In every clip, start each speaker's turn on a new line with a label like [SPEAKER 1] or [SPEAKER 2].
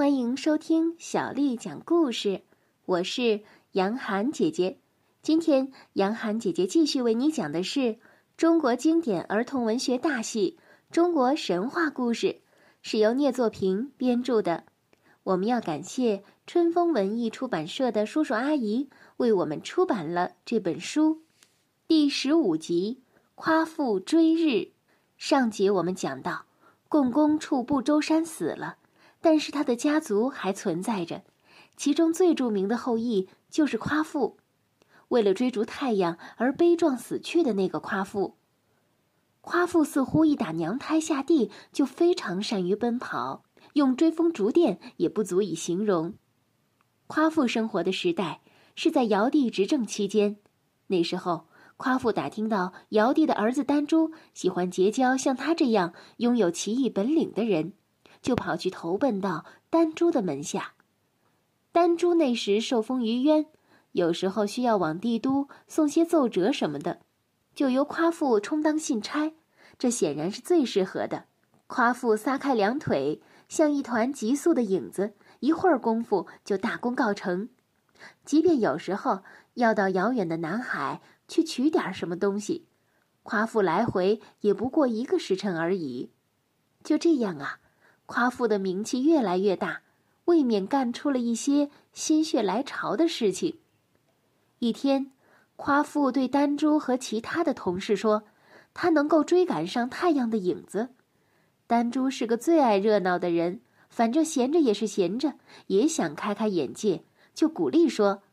[SPEAKER 1] 欢迎收听小丽讲故事，我是杨涵姐姐。今天杨涵姐姐继续为你讲的是中国经典儿童文学大戏《中国神话故事》，是由聂作平编著的。我们要感谢春风文艺出版社的叔叔阿姨为我们出版了这本书。第十五集《夸父追日》，上集我们讲到，共工处不周山死了。但是他的家族还存在着，其中最著名的后裔就是夸父，为了追逐太阳而悲壮死去的那个夸父。夸父似乎一打娘胎下地就非常善于奔跑，用追风逐电也不足以形容。夸父生活的时代是在尧帝执政期间，那时候夸父打听到尧帝的儿子丹朱喜欢结交像他这样拥有奇异本领的人。就跑去投奔到丹朱的门下。丹朱那时受封于渊，有时候需要往帝都送些奏折什么的，就由夸父充当信差。这显然是最适合的。夸父撒开两腿，像一团急速的影子，一会儿功夫就大功告成。即便有时候要到遥远的南海去取点什么东西，夸父来回也不过一个时辰而已。就这样啊。夸父的名气越来越大，未免干出了一些心血来潮的事情。一天，夸父对丹珠和其他的同事说：“他能够追赶上太阳的影子。”丹珠是个最爱热闹的人，反正闲着也是闲着，也想开开眼界，就鼓励说：“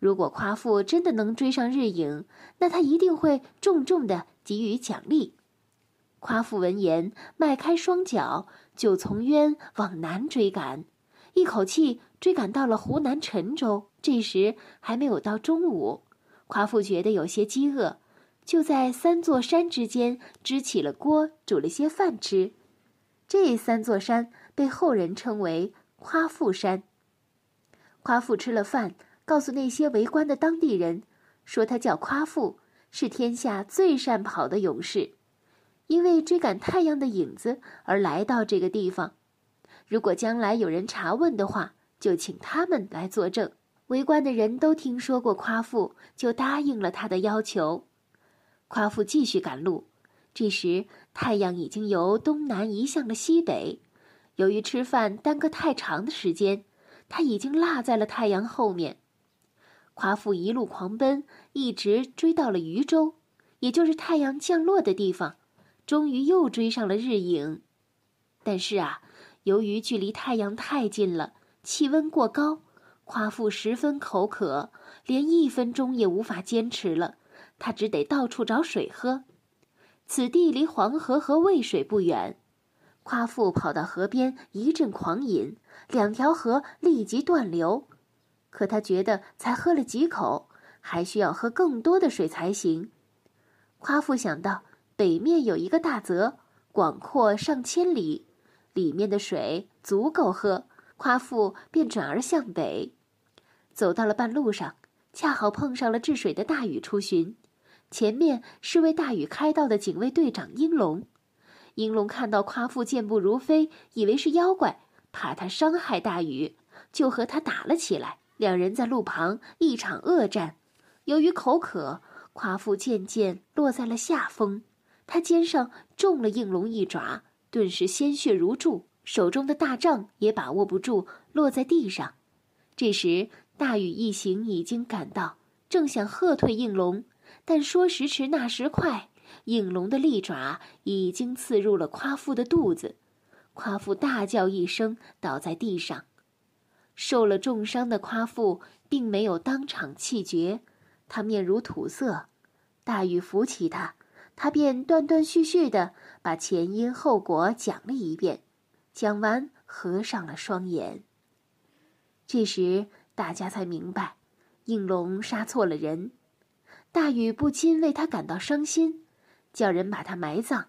[SPEAKER 1] 如果夸父真的能追上日影，那他一定会重重的给予奖励。”夸父闻言，迈开双脚。就从渊往南追赶，一口气追赶到了湖南郴州。这时还没有到中午，夸父觉得有些饥饿，就在三座山之间支起了锅，煮了些饭吃。这三座山被后人称为夸父山。夸父吃了饭，告诉那些围观的当地人，说他叫夸父，是天下最善跑的勇士。因为追赶太阳的影子而来到这个地方，如果将来有人查问的话，就请他们来作证。围观的人都听说过夸父，就答应了他的要求。夸父继续赶路，这时太阳已经由东南移向了西北。由于吃饭耽搁太长的时间，他已经落在了太阳后面。夸父一路狂奔，一直追到了渝州，也就是太阳降落的地方。终于又追上了日影，但是啊，由于距离太阳太近了，气温过高，夸父十分口渴，连一分钟也无法坚持了。他只得到处找水喝。此地离黄河和渭水不远，夸父跑到河边一阵狂饮，两条河立即断流。可他觉得才喝了几口，还需要喝更多的水才行。夸父想到。北面有一个大泽，广阔上千里，里面的水足够喝。夸父便转而向北，走到了半路上，恰好碰上了治水的大禹出巡。前面是为大禹开道的警卫队长应龙。应龙看到夸父健步如飞，以为是妖怪，怕他伤害大禹，就和他打了起来。两人在路旁一场恶战。由于口渴，夸父渐渐落在了下风。他肩上中了应龙一爪，顿时鲜血如注，手中的大杖也把握不住，落在地上。这时，大禹一行已经赶到，正想喝退应龙，但说时迟，那时快，应龙的利爪已经刺入了夸父的肚子，夸父大叫一声，倒在地上。受了重伤的夸父并没有当场气绝，他面如土色。大禹扶起他。他便断断续续的把前因后果讲了一遍，讲完合上了双眼。这时大家才明白，应龙杀错了人。大禹不禁为他感到伤心，叫人把他埋葬，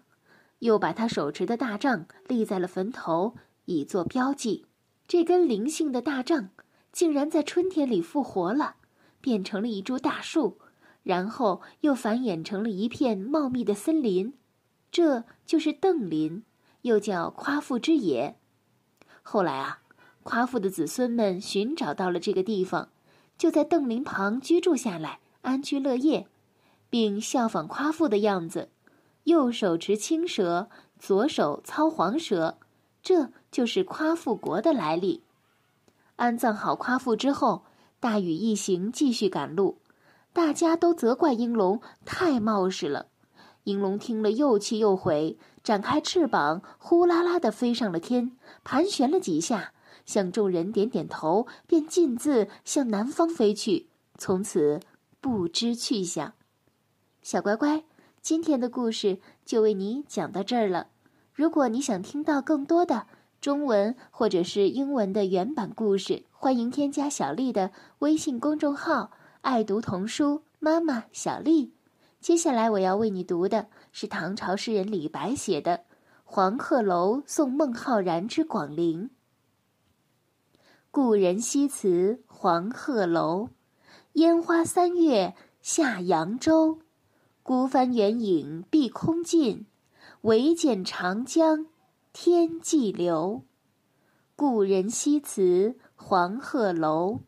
[SPEAKER 1] 又把他手持的大杖立在了坟头，以作标记。这根灵性的大杖竟然在春天里复活了，变成了一株大树。然后又繁衍成了一片茂密的森林，这就是邓林，又叫夸父之野。后来啊，夸父的子孙们寻找到了这个地方，就在邓林旁居住下来，安居乐业，并效仿夸父的样子，右手持青蛇，左手操黄蛇，这就是夸父国的来历。安葬好夸父之后，大禹一行继续赶路，大家都责怪应龙太冒失了。应龙听了又气又悔，展开翅膀，呼啦啦地飞上了天，盘旋了几下，向众人点点头，便径自向南方飞去，从此不知去向。小乖乖，今天的故事就为你讲到这儿了。如果你想听到更多的中文或者是英文的原版故事，欢迎添加小丽的微信公众号“爱读童书妈妈小丽”。接下来我要为你读的是唐朝诗人李白写的《黄鹤楼送孟浩然之广陵》。故人西辞黄鹤楼，烟花三月下扬州。孤帆远影碧空尽，唯见长江天际流。故人西辞黄鹤楼，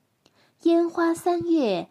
[SPEAKER 1] 烟花三月